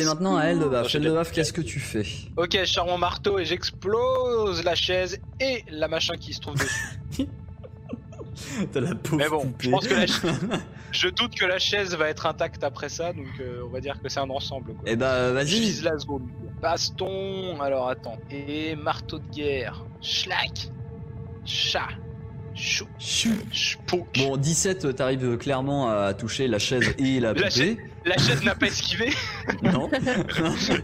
C'est maintenant à Eldebaf. Eldebaf, qu'est-ce que tu fais Ok, je sors mon marteau et j'explose la chaise et la machin qui se trouve dessus. T'as la pauvre Mais bon, poupée. je pense que la ch- je doute que la chaise va être intacte après ça, donc euh, on va dire que c'est un ensemble. Quoi. Eh bah, vas-y. la zone. Baston, alors attends. Et marteau de guerre. Schlack. Chat. Chou. Bon, 17, t'arrives clairement à toucher la chaise et la La poupée. La chaise n'a pas esquivé. Non. La chaise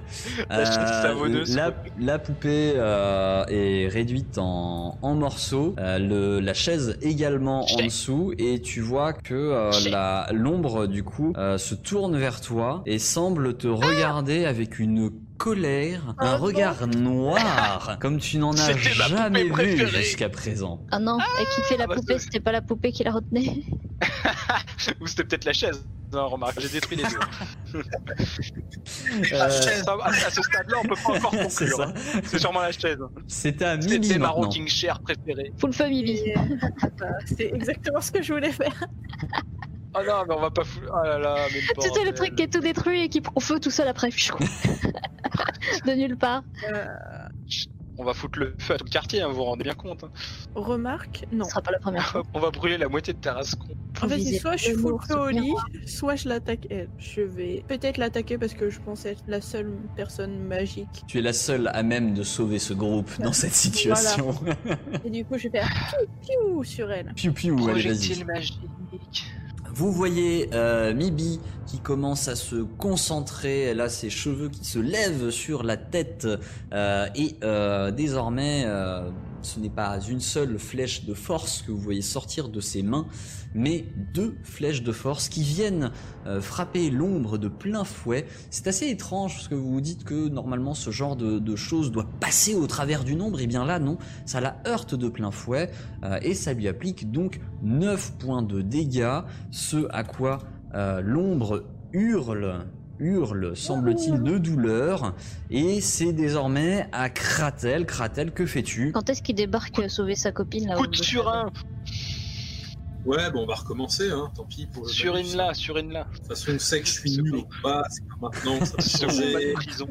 Euh, la, la poupée euh, est réduite en, en morceaux. Euh, le, la chaise également en dessous. Et tu vois que euh, la- l'ombre, du coup, euh, se tourne vers toi et semble te regarder avec une colère, un Ah regard noir, comme tu n'en as jamais vu jusqu'à présent. Ah non, elle kiffait la Ah bah, poupée, c'était pas la poupée qui la retenait. Ou c'était peut-être la chaise. Non, remarque, j'ai détruit les deux. Euh, Ça, à, à ce stade-là, on peut pas encore conclure. hein. C'est sûrement la chaise. C'était à Mimi C'était ma rocking chair préférée. Full. Et, bah, C'est exactement ce que je voulais faire. Oh non, mais on va pas foutre. Oh là là, mais le Tu sais, le truc qui est tout détruit et qui prend feu tout seul après. de nulle part. Euh, On va foutre le feu à tout le quartier, hein, vous vous rendez bien compte. hein. remarque, non. Ce sera pas la première fois. On va brûler la moitié de Tarascon. En fait, c'est soit je le fous le feu au c'est lit, soit je l'attaque elle. Je vais peut-être l'attaquer parce que je pense être la seule personne magique. Tu es la seule à même de sauver ce groupe dans cette situation. Et du coup, je vais faire piou piou sur elle. piou piou, allez vas-y. Projectile magique. Vous voyez euh, Mibi qui commence à se concentrer, elle a ses cheveux qui se lèvent sur la tête euh, et euh, désormais euh, ce n'est pas une seule flèche de force que vous voyez sortir de ses mains, mais deux flèches de force qui viennent euh, frapper l'ombre de plein fouet. C'est assez étrange parce que vous vous dites que normalement ce genre de, choses doit passer au travers d'une ombre, et bien là non, ça la heurte de plein fouet euh, et ça lui applique donc 9 points de dégâts, ce à quoi euh, l'ombre hurle, hurle, semble-t-il, de douleur, et c'est désormais à Kratel. Kratel, que fais-tu Quand est-ce qu'il débarque euh, sauver sa copine là Coup au- de surin Ouais, bon, on va recommencer, hein, tant pis pour le Sur bonus. une là, sur une là. De toute façon, on sait que je suis nul au combat, c'est pas maintenant, ça va changer. prison.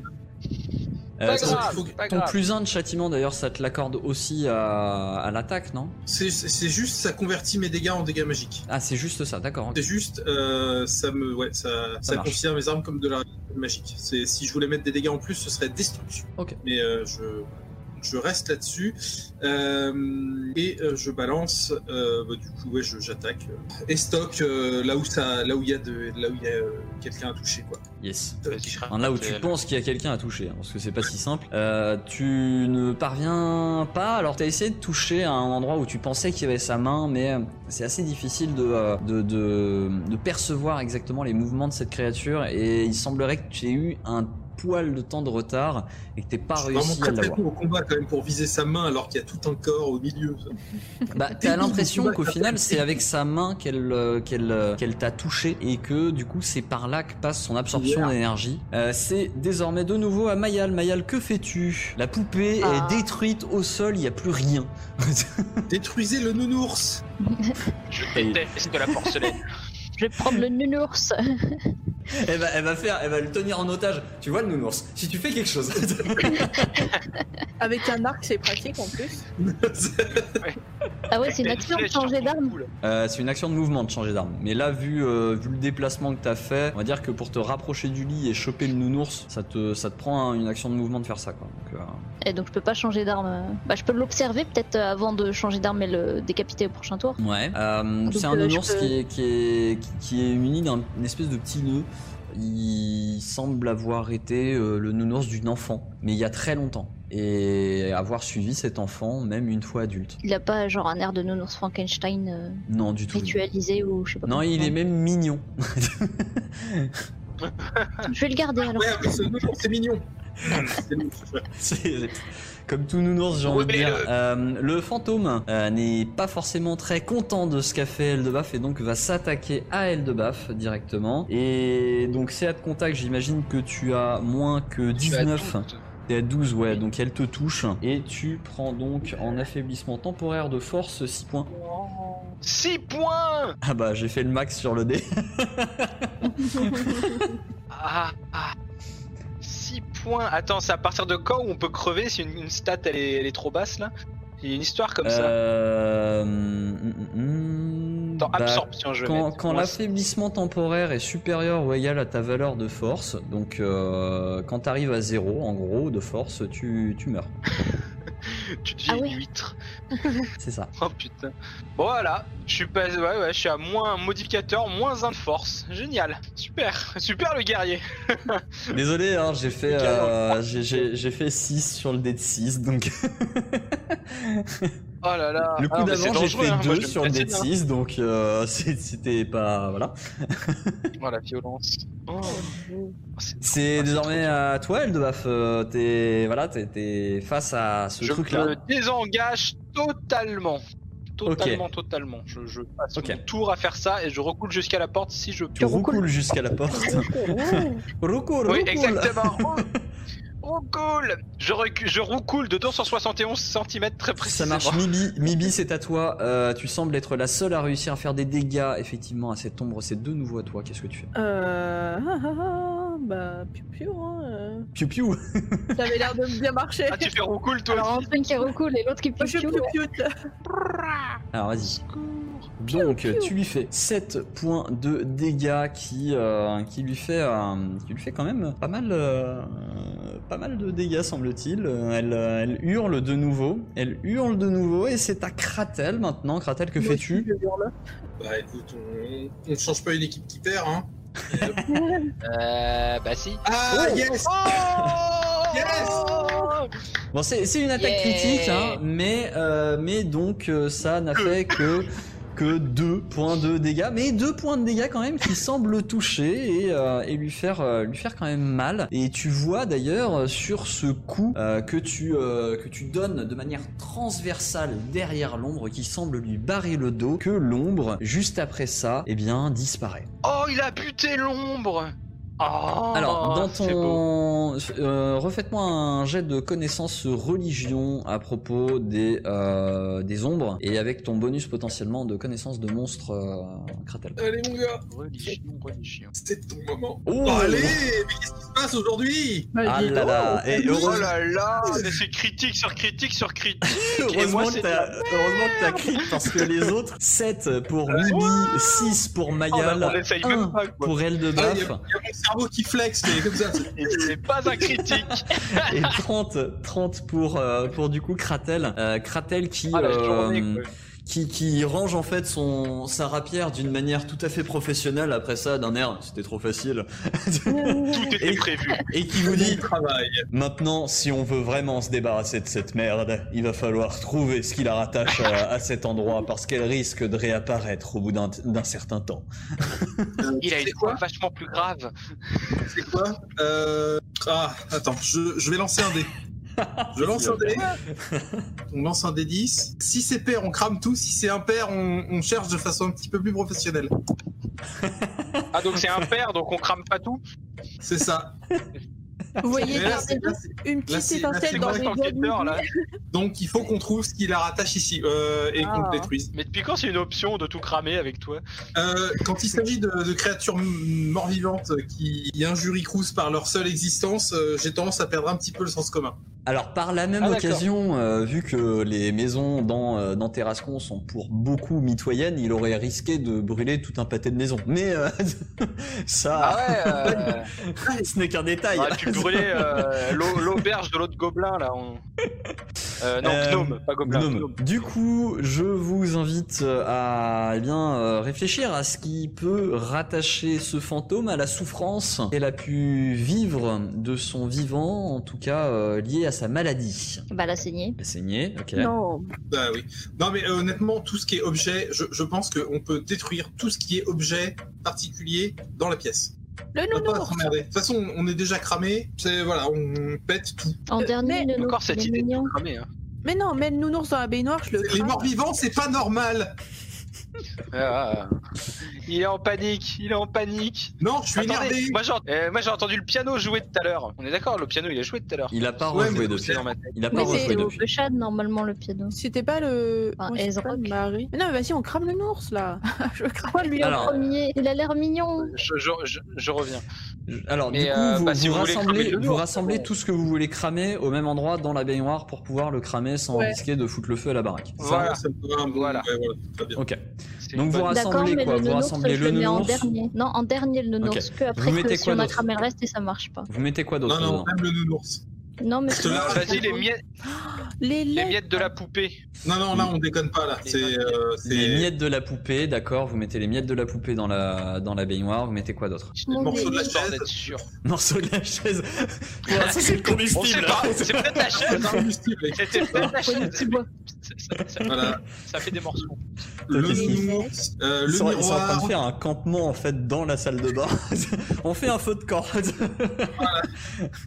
Euh, ton- grave, plus 1 de châtiment, d'ailleurs, ça te l'accorde aussi à, à l'attaque, non? C'est juste, ça convertit mes dégâts en dégâts magiques. Ah, c'est juste ça, d'accord. C'est juste, euh, ça me, ouais, ça, ça, considère mes armes comme de la magique. C'est si je voulais mettre des dégâts en plus, ce serait destruction. Ok. Mais euh, je, je reste là-dessus Euh, et euh, je balance. euh, bah, du coup, ouais, j'attaque. euh, et stock euh, là où ça, là où il y a de, là où il y a euh, quelqu'un à toucher, quoi. Yes. Enfin, là où tu penses qu'il y a quelqu'un à toucher, hein, parce que c'est pas si simple. Euh, tu ne parviens pas, alors tu as essayé de toucher à un endroit où tu pensais qu'il y avait sa main, mais c'est assez difficile de, de, de, de percevoir exactement les mouvements de cette créature, et il semblerait que tu aies eu un poil de temps de retard et que t'aies pas Je réussi à l'avoir. au combat quand même pour viser sa main alors qu'il y a tout un corps au milieu. Bah, t'as l'impression qu'au final, c'est avec sa main qu'elle euh, qu'elle euh, qu'elle t'a touché et que du coup, c'est par là que passe son absorption Yeah. d'énergie. Euh, c'est désormais de nouveau à Mayal. Mayal, que fais-tu? La poupée Ah. est détruite au sol, il n'y a plus rien. Détruisez le nounours Je déteste la porcelaine. Je vais prendre le nounours. elle, va, elle va faire, elle va le tenir en otage. Tu vois le nounours Si tu fais quelque chose. Avec un arc, c'est pratique en plus. Ah ouais, c'est une action de changer d'arme. Euh, c'est une action de mouvement de changer d'arme. Mais là, vu, euh, vu le déplacement que t'as fait, on va dire que pour te rapprocher du lit et choper le nounours, ça te, ça te prend un- une action de mouvement de faire ça. Quoi. Donc, euh, Et donc je peux pas changer d'arme. Bah je peux l'observer peut-être euh, avant de changer d'arme et le décapiter au prochain tour. Ouais. Euh, c'est un nounours peux- qui, est, qui, est, qui, est muni d'un espèce de petit nœud. Il semble avoir été euh, le nounours d'une enfant, mais il y a très longtemps. Et avoir suivi cet enfant, même une fois adulte. Il a pas genre un air de nounours Frankenstein euh, Non, du tout. ritualisé ou je sais pas. Non, il est même mignon. Je vais le garder alors. Ouais, mais ce nounours c'est mignon C'est Comme tout nounours, j'ai envie de dire. Euh, le fantôme euh, n'est pas forcément très content de ce qu'a fait Eldebaf et donc va s'attaquer à Eldebaf directement. Et donc c'est à de contact, j'imagine que tu as moins que Tu as 19. toutes. T'es à 12, ouais, donc elle te touche. Et tu prends donc en affaiblissement temporaire de force 6 points. 6 points Ah bah j'ai fait le max sur le dé. Ah, ah. 6 points. Attends, c'est à partir de quand où on peut crever si une, une stat elle est, elle est trop basse là? Il y a une histoire comme ça. Euh... Dans bah, absorption, je Quand, quand l'affaiblissement temporaire est supérieur ou égal à ta valeur de force, donc euh, quand t'arrives à 0 en gros de force, tu, tu meurs. Tu deviens Ah une ouais. huître. C'est ça. Oh putain. Bon voilà, je suis pas, ouais, ouais, je suis à moins un modificateur, moins un de force. Génial, super, super le guerrier. Désolé, hein, j'ai fait, euh, j'ai- j'ai j'ai fait 6 sur le dé de 6, donc Oh là là. le Ah coup c'est d'avant j'ai fait hein, moi, 2 je sur le de 6, donc euh, c'est- c'était pas... Voilà. Oh la violence. Oh. C'est Ah, désormais à toi, Eldebaf. Euh, t'es voilà, face à ce Je truc-là. me désengage totalement. Totalement, totalement. Je, je passe Ok. mon tour à faire ça et je recoule jusqu'à la porte si je Tu peux. recoules jusqu'à la porte. Recoule, Oui, exactement. Roucoule je, recule, je roucoule de 271 cm très Ça précisément. marche, Mibi. Mibi, c'est à toi. Euh, tu sembles être la seule à réussir à faire des dégâts, effectivement, à cette ombre. C'est de nouveau à toi. Qu'est-ce que tu fais? Euh. ah, ah, ah, bah, piou piou, hein. euh. Piu piu. Ça avait l'air de bien marcher. Ah, tu fais roucoule toi Alors, aussi un qui recoule et l'autre qui Moi, je piou piou piou. piou. Alors, vas-y. Donc, tu lui fais 7 points de dégâts qui, euh, qui, lui fait, euh, qui lui fait quand même pas mal, euh, pas mal de dégâts, semble-t-il. Elle, euh, elle hurle de nouveau. Elle hurle de nouveau et c'est à Kratel maintenant. Kratel, que fais-tu Bah écoute, on, ne change pas une équipe qui perd, hein. Euh, bah si. Ah, yes Oh Yes Bon, c'est c'est une attaque Yeah. critique, hein, mais, euh, mais donc euh, ça n'a fait que que 2 points de dégâts, mais 2 points de dégâts quand même qui semblent le toucher et, euh, et lui faire euh, lui faire quand même mal. Et tu vois d'ailleurs euh, sur ce coup que tu que tu donnes de manière transversale derrière l'ombre qui semble lui barrer le dos, que l'ombre juste après ça, eh bien disparaît. Oh, il a buté l'ombre Oh, Alors, dans ton. Euh, Refaites-moi un jet de connaissance religion à propos des, euh, des ombres et avec ton bonus potentiellement de connaissance de monstres euh, Kratel. Allez mon gars, Religion, religion. c'est ton moment. Oh Oh, allez, mais qu'est-ce qui se passe aujourd'hui? Ah là là Et Oh là là. Mais c'est critique sur critique sur critique. Heureusement moi, que t'as heureusement que t'as crit parce que les autres 7 pour Mibi, 6 pour Oh, bah, Mayal, essaye 1 même pas pour Ah, Eldebaf il y a mon cerveau qui flex, mais comme ça. c'est- pas un critique et 30 30 pour euh, pour du coup Kratel. Euh, Kratel qui Ah la euh, journée quoi. Qui, qui range en fait son sa rapière d'une manière tout à fait professionnelle. Après ça d'un air c'était trop facile. Tout était et- prévu. et qui vous dit travail. maintenant si on veut vraiment se débarrasser de cette merde il va falloir trouver ce qui la rattache à, à cet endroit parce qu'elle risque de réapparaître au bout d'un d'un certain temps. Euh, Il a une quoi voix vachement plus grave. C'est quoi euh... Ah, attends, je, je vais lancer un dé. Je lance un dé. On lance un dé 10. Si c'est pair, on crame tout. Si c'est impair, on, on cherche de façon un petit peu plus professionnelle. Ah donc c'est impair donc on crame pas tout C'est ça. Vous voyez là, une petite là, étincelle dans les enquêteur, là. Donc il faut qu'on trouve ce qui la rattache ici euh, et qu'on Ah. le détruise. Mais depuis quand c'est une option de tout cramer avec toi? Euh, quand il s'agit de, de créatures mort-vivantes qui injurient Cruz par leur seule existence, euh, j'ai tendance à perdre un petit peu le sens commun. Alors par la même Ah, occasion euh, vu que les maisons dans euh, dans Terrascon sont pour beaucoup mitoyennes il aurait risqué de brûler tout un pâté de maisons mais euh, ça Ah ouais ce n'est qu'un détail brûler euh, l'au- l'auberge de l'autre gobelin là. on- non, gnome, pas gobelin. Gnome. gnome. Du coup, je vous invite à eh bien réfléchir à ce qui peut rattacher ce fantôme à la souffrance qu'elle a pu vivre de son vivant, en tout cas euh, lié à sa maladie. Bah, la saignée. La saignée, ok. Non, Bah oui. Non mais euh, honnêtement, tout ce qui est objet, je, je pense qu'on peut détruire tout ce qui est objet particulier dans la pièce. Le nounours. De toute façon, on est déjà cramé. C'est voilà, on pète tout. En Euh, dernier, mais le Encore cette idée de cramer. Hein. Mais non, mets le nounours dans la baignoire, je le Les crame. morts vivants, c'est pas normal. Ah, il est en panique, il est en panique. Non, je suis Attendez, énervé. moi j'ai euh, moi, j'ai entendu le piano jouer tout à l'heure. On est d'accord, le piano il a joué tout à l'heure. Il a pas Ouais, rejoué mais depuis. C'est dans ma tête. Il a pas rejoué c'est au depuis. Peuchade, normalement, le piano. C'était pas le. Ah, comment Ezra. s'appelle, Marie. Mais non, mais vas-y, on crame le nounours là. je crame. Pourquoi lui Alors- en premier Il a l'air mignon. Je, je, je, je reviens. Alors du coup, euh, vous, bah, si vous rassemblez, vous tout ce que vous voulez cramer au même endroit dans la baignoire pour pouvoir le cramer sans Ouais. risquer de foutre le feu à la baraque. Voilà. ça un bon- Voilà. ouais, voilà, très bien. Ok. Donc vous rassemblez quoi Vous rassemblez le en nounours. dernier. Non, en dernier le nounours. Que après, Vous mettez que si quoi on a d'autre cramé le reste et ça marche pas. Vous mettez quoi d'autre Non, non, même le nounours. Non, mais Vas-y, les miettes, Les miettes de la poupée. Non, non, là, on déconne pas, là. Les C'est. miettes. euh, c'est- Les miettes de la poupée, d'accord. Vous mettez les miettes de la poupée dans la dans la baignoire. Vous mettez quoi d'autre? Le morceau de la chaise. sûr. Morceau de la chaise. Ça c'est le On sait combustible. pas, c'est peut-être la chaise. Le Hein. combustible. C'était peut-être la chaise. le. Ça, ça- ça- Voilà. ça fait des morceaux. Le qu'il nounours. euh, Ils sont, le ils sont en train de miroir. faire un campement en fait dans la salle de bain. On fait un feu de camp.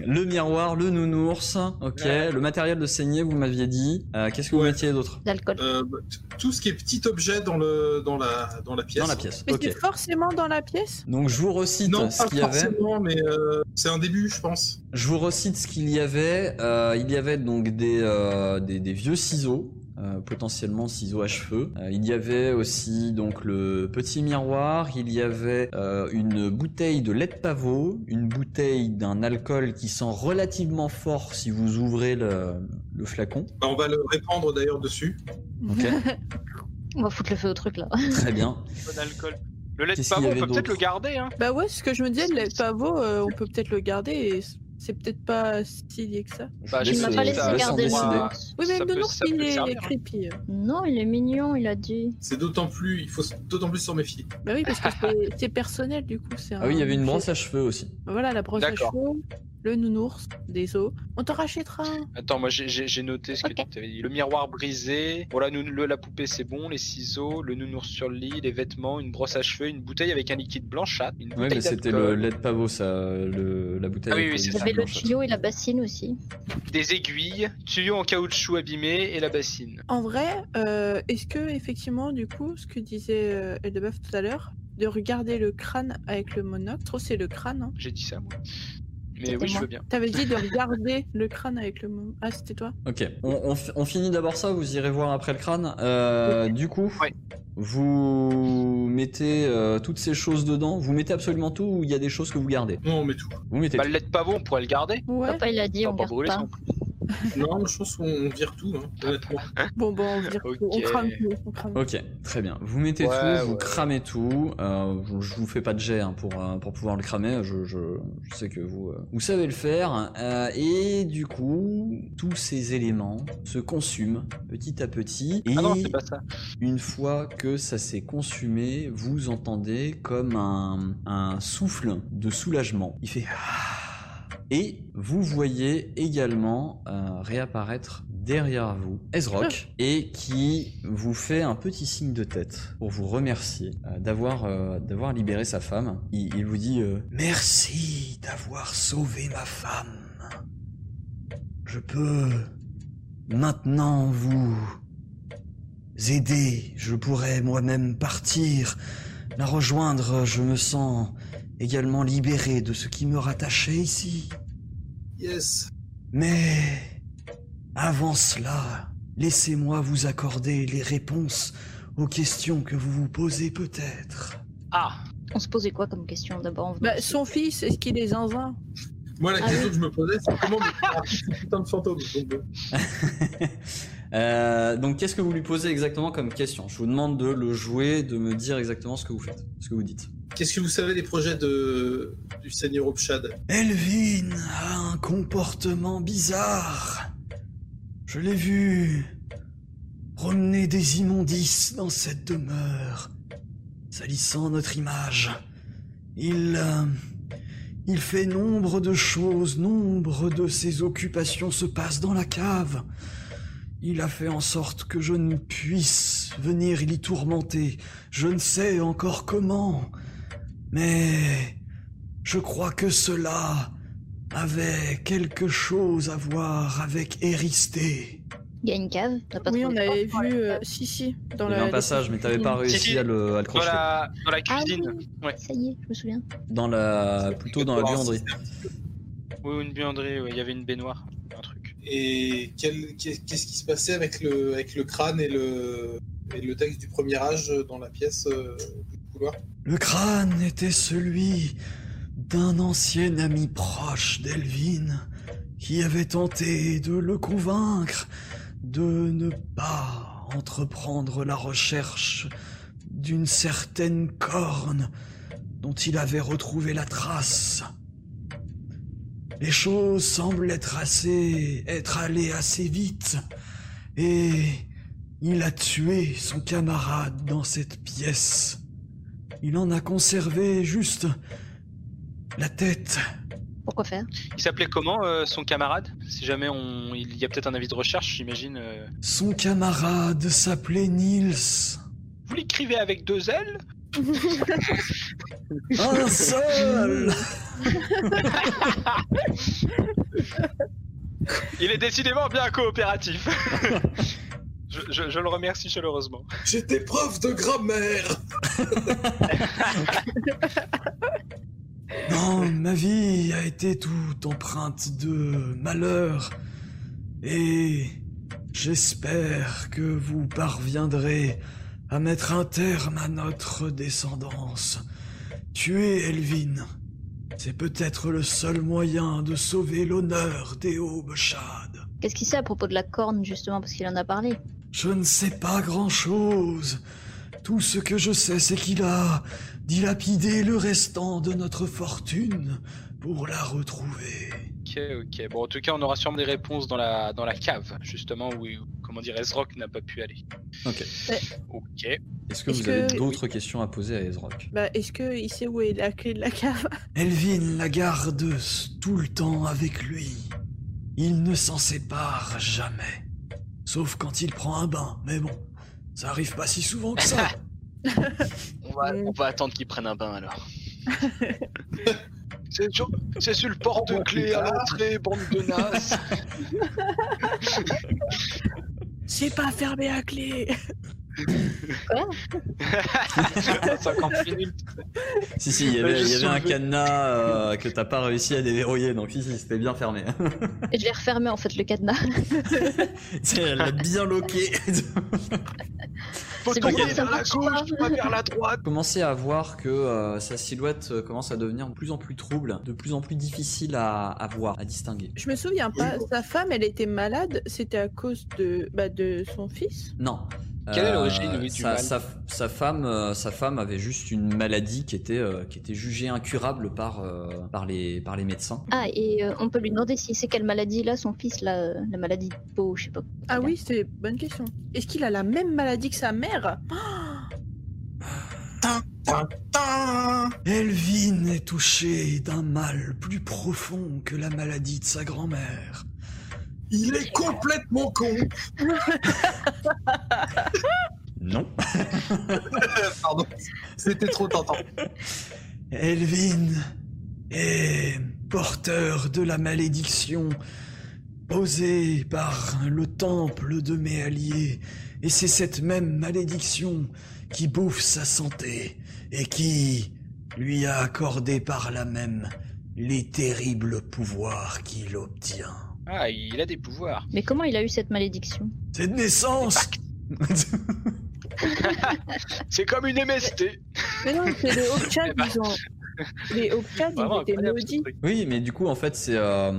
le miroir, le nounours, ok. Ouais. Le matériel de saignée, vous m'aviez dit. Euh, Qu'est-ce que vous mettiez d'autre? L'alcool. euh, bah, tout ce qui est petit objet dans, le, dans, la, dans la pièce. dans la pièce Mais Ok. c'est forcément dans la pièce? Donc je vous recite Non, ce pas qu'il y avait. forcément, mais euh, c'est un début, je pense. Je vous recite ce qu'il y avait. Euh, il y avait donc des, euh, des, des vieux ciseaux. Euh, potentiellement ciseaux à cheveux. Euh, il y avait aussi donc le petit miroir. Il y avait euh, une bouteille de lait de pavot, une bouteille d'un alcool qui sent relativement fort si vous ouvrez le, le flacon. Bah, on va le répandre d'ailleurs dessus. On va foutre le feu au truc là. très bien. Bon alcool. Le lait de pavot, on peut peut-être le garder. Hein. Bah ouais, c'est ce que je me disais, le lait de pavot, euh, on peut peut-être le garder et c'est peut-être pas si lié que ça. Bah, Je Il laisse, m'a euh, pas laissé garder le décider. nounours. Oui, mais peut il est servir. creepy. Non, il est mignon, il a dit. C'est d'autant plus, il faut d'autant plus s'en méfier. Bah oui, parce que c'est- personnel du coup. c'est Ah oui, il y avait une brosse à cheveux aussi. Voilà, la brosse à cheveux, le nounours, des os. On t'en rachètera un. Attends, moi j'ai- noté ce que tu avais dit. Le miroir brisé, voilà, nous, le, la poupée c'est bon, les ciseaux, le nounours sur le lit, les vêtements, une brosse à cheveux, une bouteille avec un liquide blanchâtre, une Oui, mais c'était le lait de pavot, ça, le, la bouteille. Ah oui, oui, le c'est ça, avait le tuyau et la bassine aussi. des aiguilles, tuyaux en caoutchouc abîmés et la bassine. En vrai, euh, est-ce que effectivement, du coup, ce que disait euh, Eldebeuf tout à l'heure, de regarder le crâne avec le monocle, c'est le crâne. Hein. J'ai dit ça moi. Mais oui, je veux bien. T'avais dit de regarder le crâne avec le. Ah, c'était toi Ok, on, on fi- on finit d'abord ça, vous irez voir après le crâne. Euh, Du coup, vous mettez euh, toutes ces choses dedans, vous mettez absolument tout ou il y a des choses que vous gardez? Non, on met tout. Vous mettez Bah, tout. le lait de pavot, on pourrait le garder. Ouais. Papa, il a dit, On on pas garde brûler pas. Non, je pense qu'on vire tout, hein, honnêtement. Bon, bon, on, vire tout. on crame tout. On crame tout. Ok, très bien. Vous mettez Ouais, tout, vous cramez tout. Euh, je, je vous fais pas de jet hein, pour, euh, pour pouvoir le cramer. Je, je, je sais que vous, euh, vous savez le faire. Euh, et du coup, tous ces éléments se consument petit à petit. Et Ah non, c'est pas ça. une fois que ça s'est consumé, vous entendez comme un, un souffle de soulagement. Il fait Ah et vous voyez également euh, réapparaître derrière vous Ezrock et qui vous fait un petit signe de tête pour vous remercier euh, d'avoir euh, d'avoir libéré sa femme. Il, il vous dit merci d'avoir sauvé ma femme. Je peux maintenant vous aider. Je pourrais moi-même partir, la rejoindre. Je me sens également libéré de ce qui me rattachait ici. Yes. Mais avant cela, laissez-moi vous accorder les réponses aux questions que vous vous posez peut-être. Ah, On se posait quoi comme question d'abord Bah, son fils, est-ce qu'il est zinzin? Moi, la Ah question oui. que je me posais, c'est comment me putain de fantôme. Donc, Euh, donc, qu'est-ce que vous lui posez exactement comme question? Je vous demande de le jouer, de me dire exactement ce que vous faites, ce que vous dites. Qu'est-ce que vous savez des projets du Seigneur Opchad Elvin a un comportement bizarre. Je l'ai vu promener des immondices dans cette demeure, salissant notre image. Il... euh, il fait nombre de choses, nombre de ses occupations se passent dans la cave. Il a fait en sorte que je ne puisse venir l'y tourmenter. Je ne sais encore comment. Mais Je crois que cela avait quelque chose à voir avec Éristée. Il y a une cave. t'as pas Oui, on avait vu. euh, si, si. Dans Il y la, un passage, mais t'avais pas Si, réussi si. à le, à le Dans la, dans la Ah cuisine. oui, Ouais. ça y est, je me souviens. Dans la, plutôt dans la buanderie. Oui, une buanderie, ouais, il y avait une baignoire. Un truc. Et qu'est-ce qui se passait avec le, avec le crâne et le, et le texte du premier âge dans la pièce euh, du couloir? Le crâne était celui d'un ancien ami proche d'Elvin qui avait tenté de le convaincre de ne pas entreprendre la recherche d'une certaine corne dont il avait retrouvé la trace. Les choses semblent assez, être allées assez vite et il a tué son camarade dans cette pièce. Il en a conservé juste la tête. Pourquoi faire? Il s'appelait comment euh, son camarade? Si jamais on, il y a peut-être un avis de recherche, j'imagine. euh. Son camarade s'appelait Niels. Vous l'écrivez avec deux L? Un seul Il est décidément bien coopératif. je, je- je le remercie chaleureusement. J'étais prof de grammaire Non, ma vie a été toute empreinte de malheur. Et j'espère que vous parviendrez à mettre un terme à notre descendance. Tuer Elvin, c'est peut-être le seul moyen de sauver l'honneur des Aubechades. Qu'est-ce qu'il sait à propos de la corne, justement, parce qu'il en a parlé? Je ne sais pas grand-chose. Tout ce que je sais, c'est qu'il a dilapidé le restant de notre fortune pour la retrouver. Ok, ok. Bon, en tout cas, on aura sûrement des réponses dans la, dans la cave, justement, où, où, comment dire, Ezrock n'a pas pu aller. Ok. Ok. Est-ce que Est-ce vous avez d'autres questions à poser à Ezrock Bah, est-ce qu'il sait où est la clé de la cave? Elvin la garde tout le temps avec lui. Il ne s'en sépare jamais. Sauf quand il prend un bain, mais bon, ça arrive pas si souvent que ça. On va, on va attendre qu'il prenne un bain alors. C'est sur, c'est sur le porte-clés à l'entrée, bande de nazes. C'est pas fermé à clé 50 minutes. Si, si, il y avait, il y avait un cadenas euh, que t'as pas réussi à déverrouiller, donc si, si, c'était bien fermé. Et je vais refermer, en fait, le cadenas. C'est- Elle l'a bien loqué. Faut tourner vers la gauche, pas. pas vers la droite. Commencez à voir que euh, sa silhouette euh, commence à devenir de plus en plus trouble, de plus en plus difficile à, à voir, à distinguer. Je me souviens pas, sa femme, elle était malade, c'était à cause de, bah, de son fils? Non. Quelle est Euh, l'origine, oui, du sa, mal sa, sa femme, euh, sa femme avait juste une maladie qui était, euh, qui était jugée incurable par, euh, par, les, par les médecins. Ah, et euh, on peut lui demander si c'est quelle maladie là, son fils, là, la maladie de peau, je sais pas. Ah oui, c'est bonne question. Est-ce qu'il a la même maladie que sa mère? Elvin est touché d'un mal plus profond que la maladie de sa grand-mère. Il est complètement con Non. Pardon, c'était trop tentant. Elvin est porteur de la malédiction posée par le temple de mes alliés. Et c'est cette même malédiction qui bouffe sa santé et qui lui a accordé par là même les terribles pouvoirs qu'il obtient. Ah, il a des pouvoirs. Mais comment il a eu cette malédiction? C'est de naissance C'est comme une MST. Mais non, c'est les Hokchad, ben. ils ont... Les ils étaient maudits. Oui, mais du coup, en fait, c'est. euh,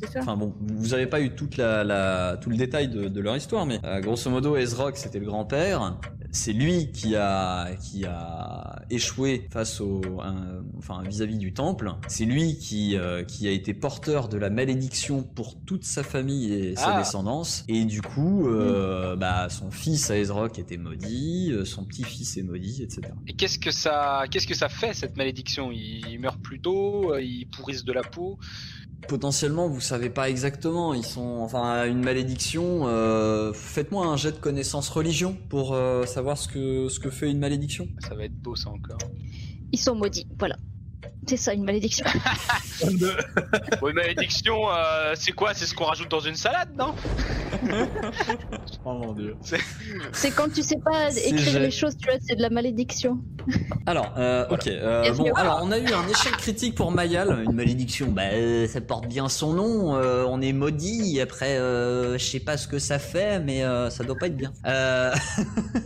c'est ça Enfin bon, vous avez pas eu toute la, la- tout le détail de, de leur histoire, mais euh, grosso modo, Ezrock c'était le grand-père. C'est lui qui a qui a échoué face au, un- enfin vis-à-vis du temple. C'est lui qui euh, qui a été porteur de la malédiction pour toute sa famille et sa Ah. descendance. Et du coup, euh, bah son fils à Ezrock était maudit, euh, son petit-fils est maudit, etc. Et qu'est-ce que ça, qu'est-ce que ça fait cette malédiction? Il meurt plus tôt, il pourrisse de la peau. Potentiellement, vous savez pas exactement. Ils sont, enfin, une malédiction. euh, Faites-moi un jet de connaissance religion pour euh, savoir ce que ce que fait une malédiction. Ça va être beau ça encore. Ils sont maudits, voilà. C'est ça, une malédiction. Bon, une malédiction, euh, c'est quoi? C'est ce qu'on rajoute dans une salade, non? Oh mon dieu. C'est quand tu sais pas écrire les choses, tu vois, c'est de la malédiction. Alors, euh, ok. euh, bon, voilà. alors on a eu un échec critique pour Mayal, une malédiction. Bah, ça porte bien son nom. euh, on est maudit. Après, euh, je sais pas ce que ça fait, mais euh, ça doit pas être bien. Euh...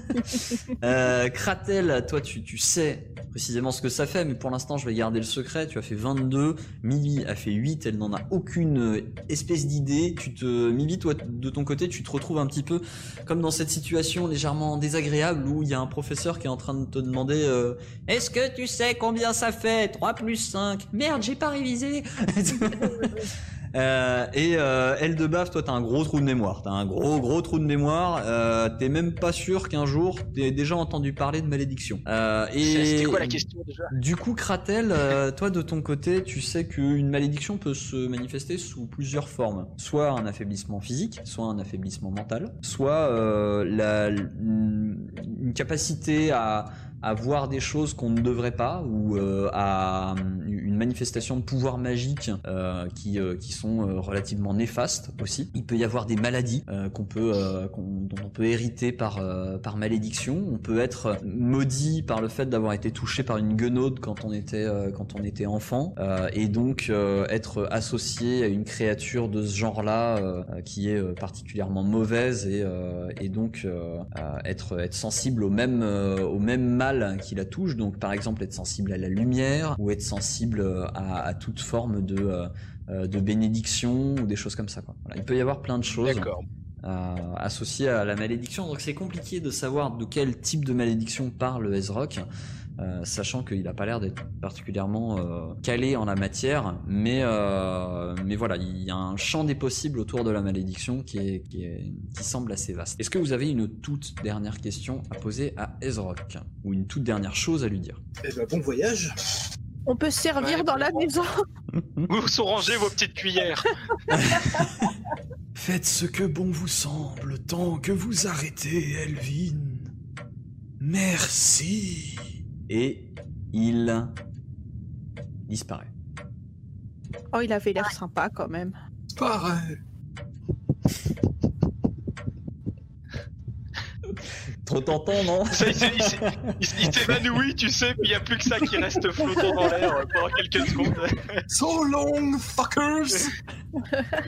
euh, Kratel, toi, tu, tu sais précisément ce que ça fait, mais pour l'instant, je vais garder le secret. Tu as fait 22. Mimi a fait 8. Elle n'en a aucune espèce d'idée. Tu te, Mimi, toi, de ton côté, tu te retrouves un petit peu comme dans cette situation légèrement désagréable où il y a un professeur qui est en train de te demander euh, Est-ce que tu sais combien ça fait? 3 plus 5 Merde, j'ai pas révisé. Euh, et euh, elle de baffe, toi t'as un gros trou de mémoire, t'as un gros gros trou de mémoire, euh, t'es même pas sûr qu'un jour t'aies déjà entendu parler de malédiction. Euh, et C'était quoi la question déjà? du coup, Kratel, toi de ton côté, tu sais qu'une malédiction peut se manifester sous plusieurs formes. Soit un affaiblissement physique, soit un affaiblissement mental, soit la, une capacité à, à voir des choses qu'on ne devrait pas, ou euh, à une manifestation de pouvoir magique euh, qui, euh, qui sont euh, relativement néfastes aussi. Il peut y avoir des maladies euh, qu'on peut, euh, qu'on- dont on peut hériter par, euh, par malédiction. On peut être maudit par le fait d'avoir été touché par une guenaude quand on était, euh, quand on était enfant, euh, et donc euh, être associé à une créature de ce genre-là euh, euh, qui est euh, particulièrement mauvaise et, euh, et donc euh, euh, être, être sensible au même, euh, au même mal qui la touche. Donc par exemple être sensible à la lumière ou être sensible euh, à, à toute forme de euh, euh, de bénédiction ou des choses comme ça. Quoi. Voilà. Il peut y avoir plein de choses euh, associées à la malédiction. Donc c'est compliqué de savoir de quel type de malédiction parle Ezrock, euh, sachant qu'il n'a pas l'air d'être particulièrement euh, calé en la matière. Mais, euh, mais voilà, il y a un champ des possibles autour de la malédiction qui, est, qui, est- qui semble assez vaste. Est-ce que vous avez une toute dernière question à poser à Ezrock Ou une toute dernière chose à lui dire? Eh ben, bon voyage. On peut se servir Ouais, dans la maison. Où sont rangées vos petites cuillères Faites ce que bon vous semble tant que vous arrêtez, Elvin. Merci. Et il disparaît. Oh, il avait l'air sympa quand même. Pareil. Trop tentant, non? Ça, il il il il s'évanouit, tu sais, puis il n'y a plus que ça qui reste flottant dans l'air euh, pendant quelques secondes. So long, fuckers.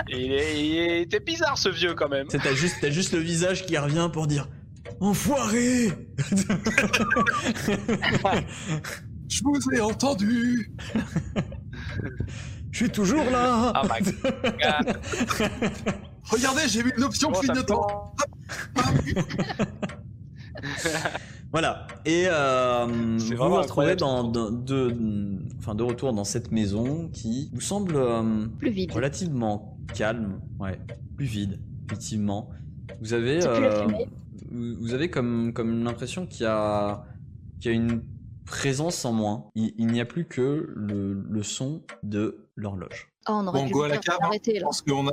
Il, est- il était bizarre ce vieux quand même. Juste, t'as juste le visage qui revient pour dire Enfoiré Je vous ai entendu. Je suis toujours là Ah my god. Regardez, j'ai vu une option clignotant. Voilà. Et euh, vous vous retrouvez dans, de, enfin, de retour dans cette maison qui vous semble euh, Plus vide. relativement calme, ouais, plus vide, effectivement. Vous avez, euh. Vous avez comme, comme l'impression qu'il y a, qu'il y a une présence en moins. Il, il n'y a plus que le, le son de l'horloge. Oh, on aurait Bon, dû go à la cave. hein. arrêter Je pense qu'on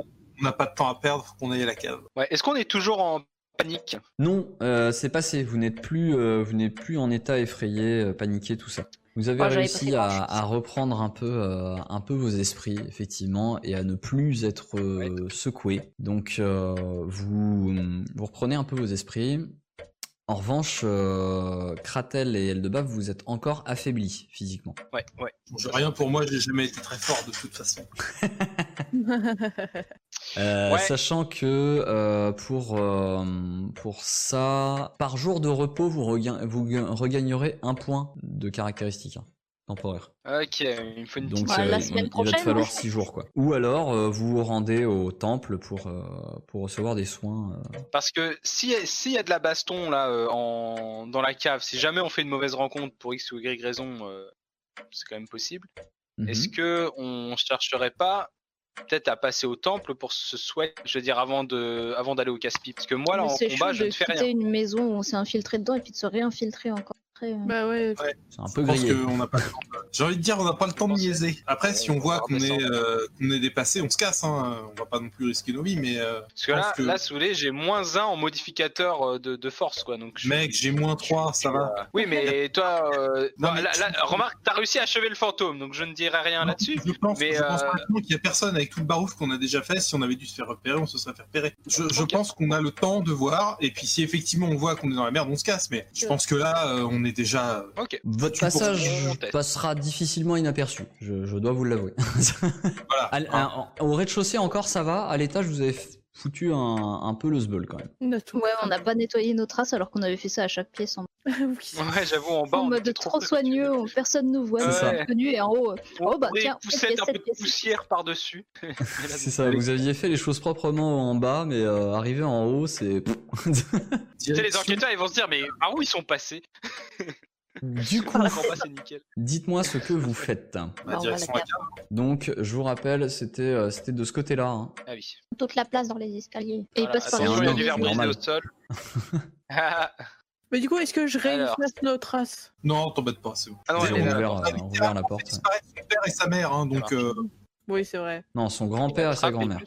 n'a pas de temps à perdre, faut qu'on aille à la cave. Ouais, Est-ce qu'on est toujours en panique? Non, euh, c'est passé. Vous n'êtes plus, euh, vous n'êtes plus en état effrayé, euh, paniqué, tout ça. Vous avez réussi à, reprendre un peu, euh, un peu vos esprits, effectivement, et à ne plus être euh, secoué. Donc, euh, vous, vous reprenez un peu vos esprits. En revanche, euh, Kratel et Eldebaf, vous êtes encore affaiblis physiquement. Ouais, ouais. Bon, rien pour moi, j'ai jamais été très fort de toute façon. Euh, Ouais. Sachant que euh, pour euh, pour ça, par jour de repos, vous, regain- vous ga- regagnerez un point de caractéristique hein, temporaire. Ok, il me faut une Donc petite... Bah, la semaine il, il va te prochaine, falloir hein. 6 jours quoi. Ou alors euh, vous vous rendez au temple pour euh, pour recevoir des soins. euh. Parce que si- s'il y a de la baston là euh, en... dans la cave, si jamais on fait une mauvaise rencontre pour X ou Y raison, euh, c'est quand même possible. Mhm. Est-ce que on chercherait pas peut-être à passer au temple pour se souhaiter, je veux dire avant de avant d'aller au casse-pipe Parce que moi là Mais en c'est combat je ne fais rien. une maison où on s'est infiltré dedans et puis de se réinfiltrer encore. Après. Bah ouais. C'est un peu grillé. J'ai envie de dire, on n'a pas le temps de niaiser. Après, si on voit qu'on est, euh, qu'on est dépassé, on se casse. Hein. On va pas non plus risquer nos vies, mais euh, Parce que là, que- là, si vous voulez, j'ai moins 1 en modificateur euh, de, de force, quoi. Donc, je- mec, j'ai moins 3, ça va. Oui, mais toi, euh, Non, mais là- tu- là, remarque, t'as réussi à achever le fantôme, donc je ne dirai rien là-dessus. Je pense, mais, je pense qu'il y a personne avec tout le barouf qu'on a déjà fait. Si on avait dû se faire repérer, on se serait fait repérer. Je, pense qu'on a le temps de voir. Et puis, si effectivement on voit qu'on est dans la merde, on se casse. Mais je pense que là, euh, on est déjà. Ok. Votre passage passera difficilement inaperçu, je, je dois vous l'avouer. Voilà. À- au rez-de-chaussée encore ça va, à l'étage vous avez foutu un, un peu le sbeul quand même. Ouais, on n'a pas nettoyé nos traces alors qu'on avait fait ça à chaque pièce en, oui. Ouais, j'avoue, en bas, en on mode trop soigneux, on- personne nous voit, C'est venu et en haut. euh, Oh, bah, tiens, pousser cette un peu de poussière par-dessus. C'est ça, vous aviez fait les choses proprement en bas, mais euh, arrivé en haut c'est... Les enquêteurs, ils vont se dire, mais par où ils sont passés? Du coup, dites-moi ce que vous faites. Bah, direction la cave. Donc je vous rappelle, c'était euh, c'était de ce côté-là. hein. Ah oui. Toute la place dans les escaliers. Et Voilà, il passe par au sol. ah Mais du coup, est-ce que je Alors. réefface nos traces Non, t'embête pas, c'est bon. non, On elle est là. ouvert, euh, on ouvert la porte. disparaître son père et sa mère, hein, donc. Euh, Oui, c'est vrai. Non, son grand-père et sa grand-mère.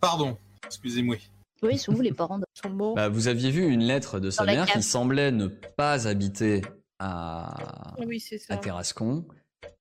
Pardon, excusez-moi. Oui, ils sont où les parents de... Ils sont morts. Bah, vous aviez vu une lettre de sa Dans la mère qui semblait ne pas habiter à, Ah oui, à. Terrascon.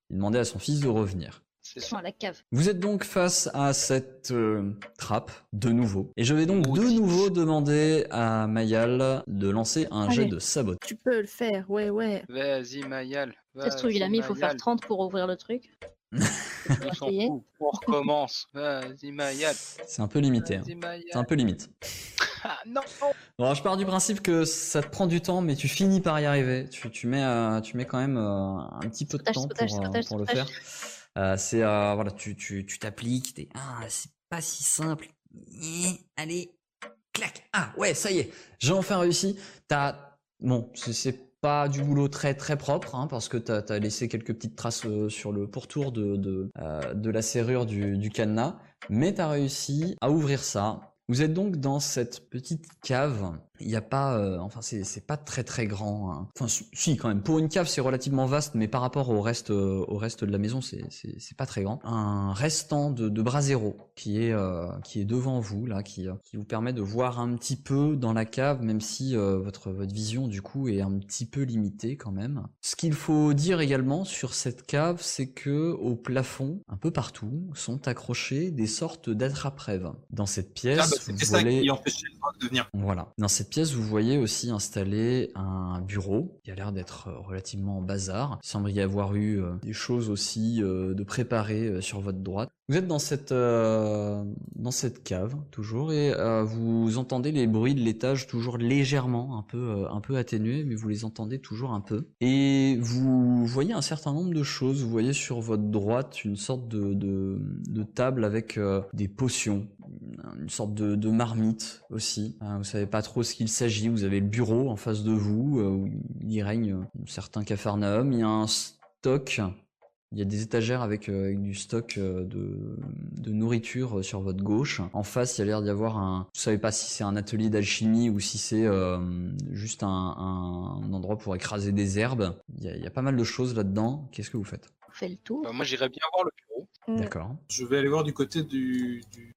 Il demandait à son fils de revenir. Ça. à la cave. Vous êtes donc face à cette euh, trappe de nouveau. Et je vais donc de Maudite. nouveau demander à Mayal de lancer un jet de sabot. Tu peux le faire, ouais, ouais. Vas-y, Mayal. Ça se trouve, il a mis, il faut faire 30 pour ouvrir le truc. On recommence. Vas-y, Mayal. C'est un peu limité. hein. C'est un peu limite. Non Bon, je pars du principe que ça te prend du temps, mais tu finis par y arriver. Tu, tu mets, euh, tu mets quand même euh, un petit peu de temps pour, euh, pour le faire. Euh, c'est euh, voilà, tu tu tu t'appliques. t'es, Ah, c'est pas si simple. Allez, clac. Ah ouais, ça y est, j'ai enfin réussi. T'as bon, c'est- c'est pas du boulot très très propre hein, parce que t'as as laissé quelques petites traces euh, sur le pourtour de de, euh, de la serrure du, du cadenas, mais t'as réussi à ouvrir ça. Vous êtes donc dans cette petite cave. Il n'y a pas, euh, enfin c'est pas très très grand. hein. Enfin si- quand même. Pour une cave c'est relativement vaste, mais par rapport au reste euh, au reste de la maison c'est c'est pas très grand. Un restant de, de brasero qui est euh, qui est devant vous là, qui qui vous permet de voir un petit peu dans la cave, même si votre votre vision du coup est un petit peu limitée quand même. Ce qu'il faut dire également sur cette cave, c'est que au plafond, un peu partout, sont accrochés des sortes d'attrape-rêves. Dans cette pièce, Ah, bah, vous C'était ça voyez- qui empêchait le droit de venir. voilà. Dans cette pièce, vous voyez aussi installé un bureau qui a l'air d'être euh, relativement en bazar. Il semble y avoir eu euh, des choses aussi euh, de préparées euh, sur votre droite. Vous êtes dans cette dans cette cave toujours et vous entendez les bruits de l'étage toujours légèrement, un peu euh, un peu atténués, mais vous les entendez toujours un peu. Et vous voyez un certain nombre de choses. Vous voyez sur votre droite une sorte de de, de table avec des potions, une sorte de, de marmite aussi. Vous savez pas trop ce qu'il s'agit. Vous avez le bureau en face de vous euh, où il y règne un certain cafarnaum. Il y a un stock. Il y a des étagères avec, euh, avec du stock euh, de, de nourriture euh, sur votre gauche. En face, il y a l'air d'y avoir un. Vous savez pas si c'est un atelier d'alchimie ou si c'est euh, juste un, un endroit pour écraser des herbes. Il y a, il y a pas mal de choses là-dedans. Qu'est-ce que vous faites? On fait le tour. Bah, Moi, j'irais bien voir le bureau. Mm. D'accord. Je vais aller voir du côté du, du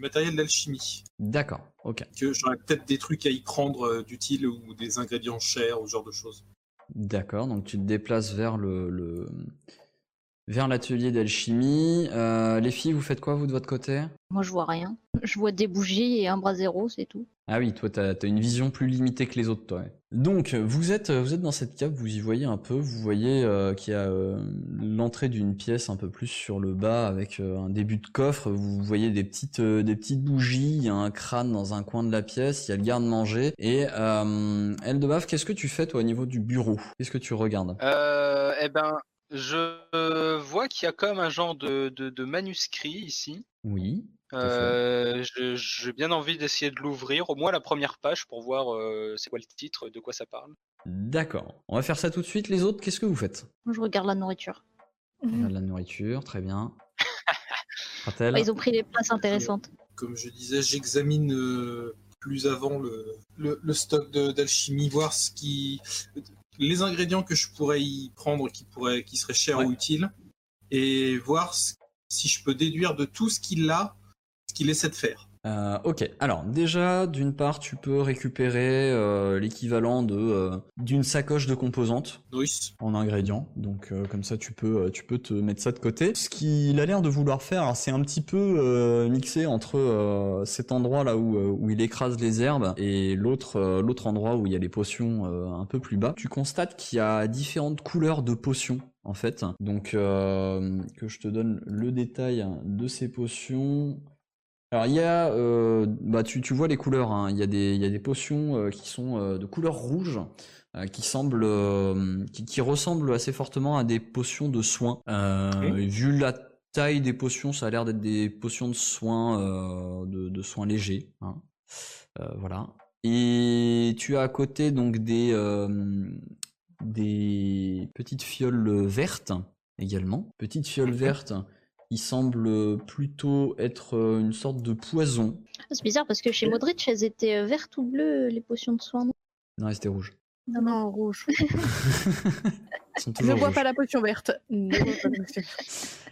matériel d'alchimie. D'accord. Ok. Que j'aurais peut-être des trucs à y prendre euh, d'utiles ou des ingrédients chers ou ce genre de choses. D'accord, donc tu te déplaces vers le, le- vers l'atelier d'alchimie. Euh, les filles, vous faites quoi vous de votre côté? Moi, je vois rien. Je vois des bougies et un brasero, c'est tout. Ah oui, toi t'as as une vision plus limitée que les autres, toi. ouais. Donc vous êtes vous êtes dans cette cave, vous y voyez un peu, vous voyez euh, qu'il y a euh, l'entrée d'une pièce un peu plus sur le bas avec euh, un début de coffre. Vous voyez des petites euh, des petites bougies, il y a un crâne dans un coin de la pièce, il y a le garde-manger. Et euh, Eldebaf, qu'est-ce que tu fais toi au niveau du bureau? Qu'est-ce que tu regardes? Euh, eh ben, je vois qu'il y a comme un genre de, de, de manuscrit ici. Oui. Euh, J'ai bien envie d'essayer de l'ouvrir, au moins la première page, pour voir euh, c'est quoi le titre, de quoi ça parle. D'accord. On va faire ça tout de suite. Les autres, qu'est-ce que vous faites? Je regarde la nourriture. On a de la nourriture, très bien. Ratel ils ont pris les places intéressantes. Comme je disais, j'examine euh, plus avant le, le, le stock d'alchimie, voir ce qui. Les ingrédients que je pourrais y prendre qui, pourraient, qui seraient chers Ouais. ou utiles et voir si je peux déduire de tout ce qu'il a ce qu'il essaie de faire. Euh, ok, alors déjà, d'une part, tu peux récupérer euh, l'équivalent de euh, d'une sacoche de composantes Nice. en ingrédients. Donc comme ça, tu peux, tu peux te mettre ça de côté. Ce qu'il a l'air de vouloir faire, c'est un petit peu mixé entre cet endroit là où, où il écrase les herbes et l'autre l'autre endroit où il y a les potions un peu plus bas. Tu constates qu'il y a différentes couleurs de potions en fait. Donc que je te donne le détail de ces potions. Alors il y a, euh, bah tu, tu vois les couleurs, hein. il y a des, il y a des potions euh, qui sont euh, de couleur rouge, qui semblent, qui, qui ressemblent assez fortement à des potions de soins. Vu la taille des potions, ça a l'air d'être des potions de soins, de, de soins légers. hein. Voilà. Et tu as à côté donc des, des petites fioles vertes également. Petites fioles vertes qui semblent plutôt être euh, une sorte de poison. Ah, C'est bizarre parce que chez Modric, elles étaient euh, vertes ou bleues, les potions de soins. non? Non, c'était rouge. Non, non. Elles bois rouges. pas la potion verte. Ne bois pas la potion.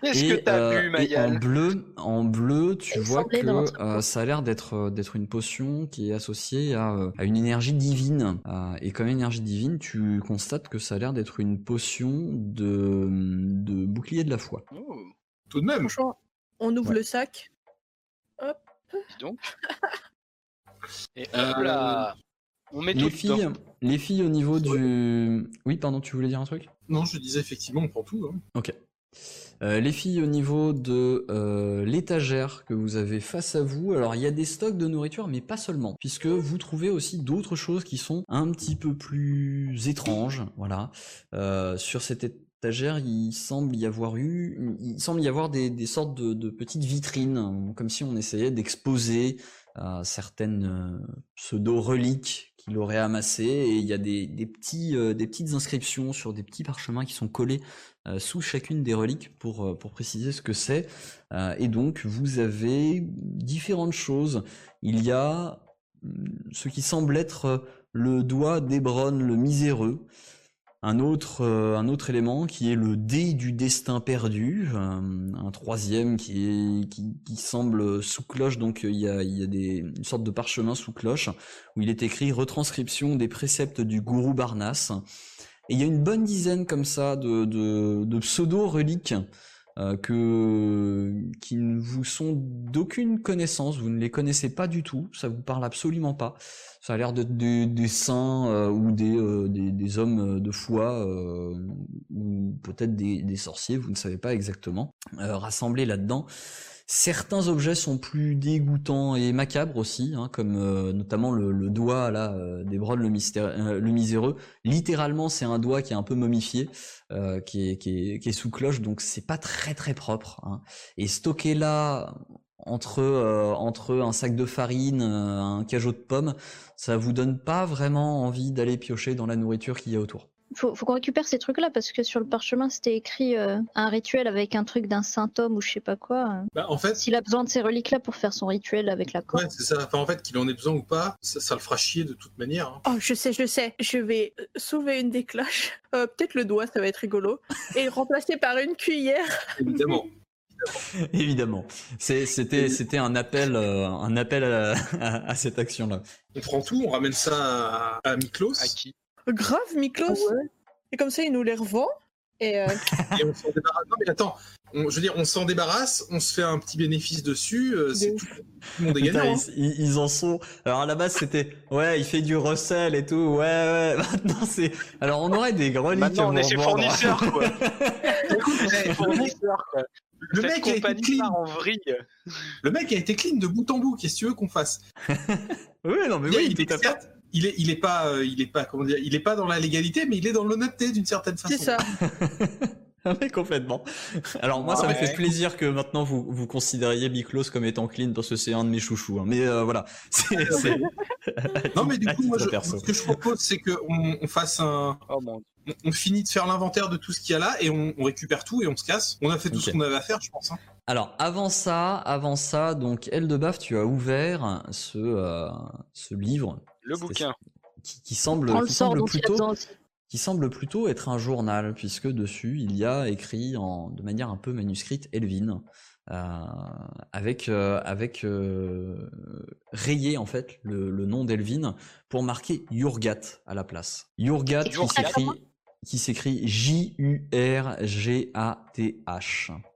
Qu'est-ce Et, que t'as euh, bu, et Mayal? En bleu, en bleu, tu Elle vois que euh, ça a l'air d'être euh, d'être une potion qui est associée à, euh, à une énergie divine. Euh, et comme énergie divine, tu constates que ça a l'air d'être une potion de, de bouclier de la foi. Oh, Tout de même. Franchement, on ouvre Ouais. le sac. dis donc. Et Euh, hop là On met Les tout filles, dedans. les filles au niveau du... Oui, pardon, tu voulais dire un truc? Non, je disais effectivement, on prend tout. hein. Ok. Euh, les filles au niveau de euh, l'étagère que vous avez face à vous, alors il y a des stocks de nourriture, mais pas seulement, puisque vous trouvez aussi d'autres choses qui sont un petit peu plus étranges. Voilà. Euh, sur cette il semble y avoir eu, il semble y avoir des, sortes de, petites vitrines, comme si on essayait d'exposer euh, certaines euh, pseudo-reliques qu'il aurait amassées, et il y a des, petits, euh, des petites inscriptions sur des petits parchemins qui sont collés sous chacune des reliques pour, pour préciser ce que c'est. Et donc, vous avez différentes choses. Il y a hum, ce qui semble être le doigt d'Hébron le miséreux. Un autre, euh, un autre élément qui est le dé du destin perdu, euh, un troisième qui, semble sous cloche, donc il y a, des, une sorte de parchemin sous cloche où il est écrit retranscription des préceptes du gourou Barnas. Et il y a une bonne dizaine comme ça de pseudo-reliques euh, que, qui ne vous sont d'aucune connaissance, vous ne les connaissez pas du tout, ça vous parle absolument pas. Ça a l'air d'être des, des saints euh, ou des, euh, des, des hommes de foi euh, ou peut-être des, des sorciers, vous ne savez pas exactement, euh, rassemblés là-dedans. Certains objets sont plus dégoûtants et macabres aussi, hein, comme euh, notamment le, le doigt là euh, le, euh, le miséreux. Littéralement, c'est un doigt qui est un peu momifié, euh, qui, est, qui, est, qui est sous cloche, donc c'est pas très très propre. hein. Et stocké là entre euh, entre un sac de farine, euh, un cajot de pommes, ça vous donne pas vraiment envie d'aller piocher dans la nourriture qu'il y a autour. Faut, faut qu'on récupère ces trucs-là parce que sur le parchemin c'était écrit euh, un rituel avec un truc d'un saint homme ou je sais pas quoi. Bah, en fait, S'il a besoin de ces reliques-là pour faire son rituel avec la corde. ouais, c'est ça. Enfin, en fait, qu'il en ait besoin ou pas, ça, ça le fera chier de toute manière. hein. Oh, je sais, je sais. Je vais euh, soulever une des cloches. Euh, Peut-être le doigt, ça va être rigolo. Et remplacer par une cuillère. Évidemment. Évidemment, c'était un appel euh, un appel à, à- à cette action là. on prend tout, on ramène ça à, à Miklos À qui? Grave, Miklos. Et comme ça, il nous les revend. Et euh, et on s'en débarrasse. Non, mais attends, on- je veux dire, on s'en débarrasse, on se fait un petit bénéfice dessus, euh, c'est tout. Tout le monde est Putain, gagnant. hein. ils, en sont. Alors à la base c'était ouais, il fait du recel et tout. Ouais ouais. Maintenant c'est. Alors on aurait des reliques Maintenant, on est ses revendre. fournisseurs, quoi. Ses fournisseurs, quoi. Le Cette mec, a été clean. en vrille. le mec a été clean de bout en bout. Qu'est-ce que tu veux qu'on fasse? Oui non mais Il, oui il tout est à fait. certes, il est, il est pas, euh, il est pas, comment dire, il est pas dans la légalité, mais il est dans l'honnêteté d'une certaine façon. c'est ça. Mais complètement. Alors moi, ça me Ouais. fait plaisir que maintenant vous vous considériez Miklos comme étant clean parce que c'est un de mes chouchous. hein. Mais euh, voilà, Non, mais du coup, moi, je- ce que je propose, c'est qu'on on fasse un, Oh mon dieu. on, on finit de faire l'inventaire de tout ce qu'il y a là et on, on récupère tout et on se casse. On a fait tout ce qu'on avait à faire, je pense. hein. Alors avant ça, avant ça, donc Eldebaf, tu as ouvert ce euh, ce livre Le bouquin. qui, qui semble qui plutôt qui semble plutôt être un journal, puisque dessus il y a écrit en, de manière un peu manuscrite Elvin, euh, avec, euh, avec euh, rayé en fait le, le nom d'Elvin pour marquer Yurgat à la place. Yurgat qui s'écrit qui s'écrit J-U-R-G-A-T-H.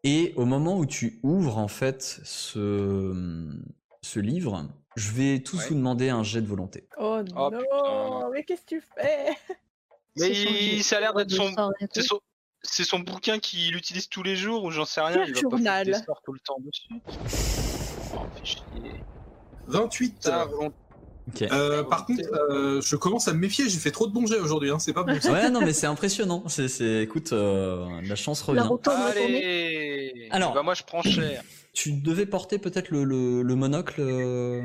Et au moment où tu ouvres en fait ce, ce livre, je vais tous Ouais. vous demander un jet de volonté. Oh, Oh, non, putain. mais qu'est-ce que tu fais? Mais il- ça a l'air d'être son, son, c'est son bouquin qu'il utilise tous les jours ou j'en sais rien. Il va pas des sorts tout le temps dessus. Oh, fais chier. 28. Ça, volonté. Ok. Euh, par contre, euh, je commence à me méfier, j'ai fait trop de bons jets aujourd'hui, hein, c'est pas bon. ça. Ouais, non, mais c'est impressionnant. C'est, c'est, écoute, euh, la chance revient. Allez Alors. Bah moi je prends cher. Tu devais porter peut-être le, le, le monocle, euh,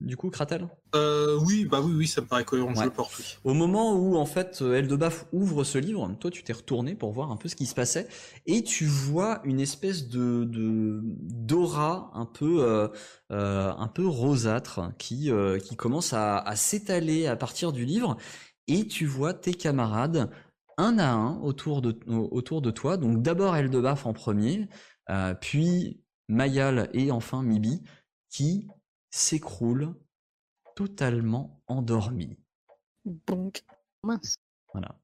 du coup, Kratel? Euh, oui, bah oui, oui, ça me paraît cohérent, je Ouais. le porte, oui. Au moment où, en fait, Eldebaf ouvre ce livre, toi, tu t'es retourné pour voir un peu ce qui se passait, et tu vois une espèce de, de d'aura un peu, euh, euh, un peu rosâtre qui, euh, qui commence à, à s'étaler à partir du livre, et tu vois tes camarades un à un autour de, autour de toi. Donc d'abord Eldebaf en premier, euh, puis Mayal et enfin Mibi, qui s'écroulent totalement endormis. Bonk. Mince. Voilà.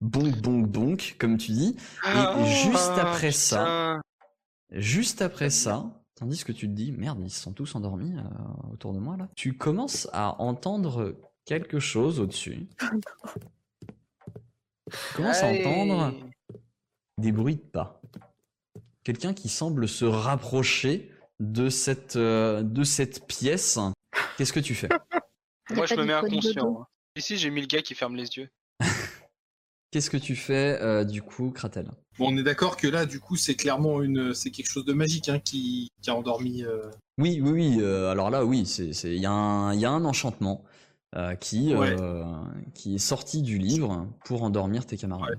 Bonk, bonk, bonk, comme tu dis. Ah, juste après ça-. Juste après ça, tandis que tu te dis, merde, ils sont tous endormis euh, autour de moi là. Tu commences à entendre quelque chose au-dessus. Tu commences à entendre des bruits de pas. Quelqu'un qui semble se rapprocher de cette, euh, de cette pièce. Qu'est-ce que tu fais? Moi je me mets inconscient. hein. Ici j'ai mis le gars qui ferme les yeux. Qu'est-ce que tu fais euh, du coup, Kratel? Bon, on est d'accord que là, du coup, c'est clairement une, c'est quelque chose de magique hein, qui, qui a endormi. euh, Oui, oui, oui. euh, alors là, oui, c'est, c'est, il y a un, il y a un enchantement euh, qui, Ouais. euh, qui est sorti du livre pour endormir tes camarades.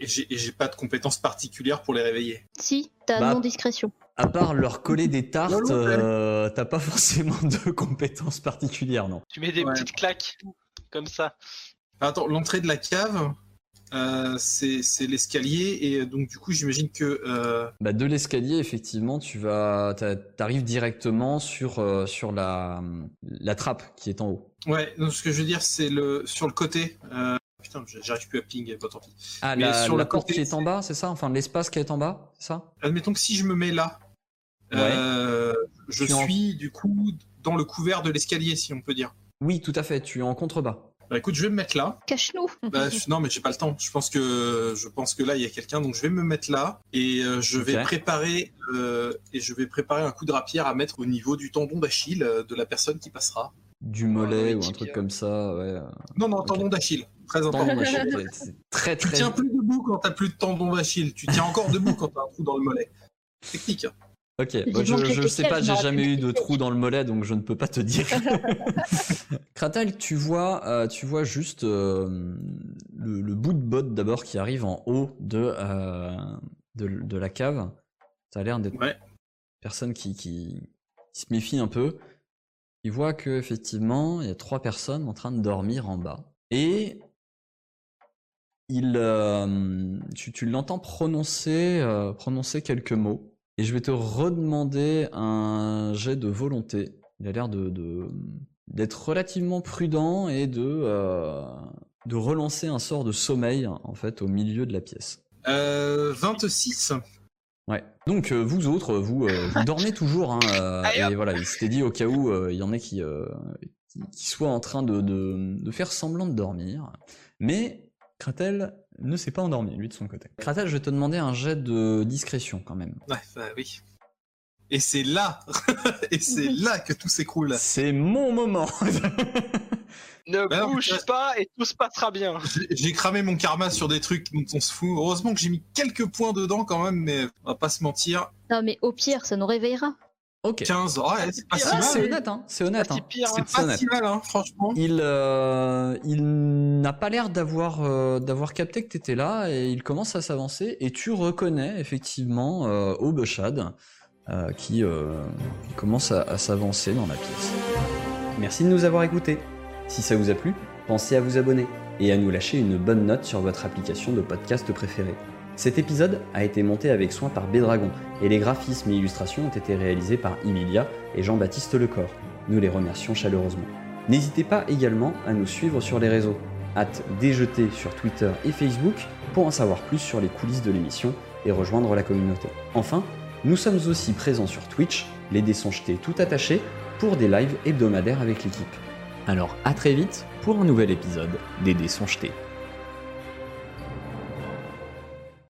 Et j'ai pas de compétences particulières pour les réveiller. Si, t'as Bah, non-discrétion. À part leur coller des tartes, euh, t'as pas forcément de compétences particulières, non. Tu mets des Ouais. petites claques comme ça. Attends, l'entrée de la cave, euh, c'est c'est l'escalier et donc du coup, j'imagine que euh, Bah, de l'escalier, effectivement, tu vas, t'a- t'arrives directement sur, euh, sur la, la trappe qui est en haut. ouais, donc ce que je veux dire, c'est le sur le côté. Putain, j'arrive plus à ping, bah, tant pis. Ah, Mais la, sur la le porte côté, qui est en bas, c'est ça? Enfin, l'espace qui est en bas, c'est ça? Admettons que si je me mets là, Ouais. euh, je Tu en- suis du coup dans le couvert de l'escalier, si on peut dire. Oui, tout à fait, tu es en contrebas. Bah écoute, je vais me mettre là. Cache-nous. Bah, je- non, mais j'ai pas le temps. Je pense que je pense que là il y a quelqu'un, donc je vais me mettre là et euh, je vais préparer euh, et je vais préparer un coup de rapière à mettre au niveau du tendon d'Achille euh, de la personne qui passera. Du mollet ou un truc comme ça, ouais. Non, non, tendon d'Achille. Très important. C'est très Tu très. tiens plus debout quand t'as plus de tendon d'Achille. Tu tiens encore debout quand t'as un trou dans le mollet. Technique. hein. Ok, bah, je, tes sais pas, je j'ai jamais eu de trou dans le mollet, donc je ne peux pas te dire. Kratal, tu vois, euh, tu vois juste euh, le, le bout de botte d'abord qui arrive en haut de, euh, de, de la cave. Ça a l'air d'être Ouais. une personne qui, qui, qui se méfie un peu. Il voit que effectivement, il y a trois personnes en train de dormir en bas. Et il, euh, tu, tu l'entends prononcer, euh, prononcer quelques mots. Et je vais te redemander un jet de volonté. Il a l'air de, de- d'être relativement prudent et de, euh, de relancer un sort de sommeil en fait au milieu de la pièce. Euh, 26. Ouais. Donc euh, vous autres, vous, euh, vous dormez toujours. Hein, euh, et voilà, il s'était dit au cas où euh, il y en a qui, euh, qui, qui soient en train de, de, de faire semblant de dormir. Mais Kratel ne s'est pas endormi, lui de son côté. Kratel, je vais te demander un jet de discrétion quand même. Ouais, bah oui. Et c'est là, et c'est là que tout s'écroule. C'est mon moment. Ne Bah bouge pas et tout se passera bien. J'ai- J'ai cramé mon karma sur des trucs dont on se fout. Heureusement que j'ai mis quelques points dedans quand même, mais on va pas se mentir. Non, mais au pire, ça nous réveillera. Ok. 15, ouais, c'est pas si c'est mal. honnête, hein. C'est honnête. Pas si hein. pire, hein. C'est C'est pas honnête. si mal, hein, franchement. Il, euh, il n'a pas l'air d'avoir euh, d'avoir capté que tu étais là et il commence à s'avancer et tu reconnais effectivement euh, Obeshad euh, qui, euh, qui commence à, à s'avancer dans la pièce. Merci de nous avoir écoutés. Si ça vous a plu, pensez à vous abonner. et à nous lâcher une bonne note sur votre application de podcast préférée. Cet épisode a été monté avec soin par Bédragon et les graphismes et illustrations ont été réalisés par Emilia et Jean-Baptiste Lecor. Nous les remercions chaleureusement. N'hésitez pas également à nous suivre sur les réseaux. Hâte déjeter sur Twitter et Facebook pour en savoir plus sur les coulisses de l'émission et rejoindre la communauté. Enfin, nous sommes aussi présents sur Twitch, les dés sont tout attachés, pour des lives hebdomadaires avec l'équipe. Alors à très vite pour un nouvel épisode des dés.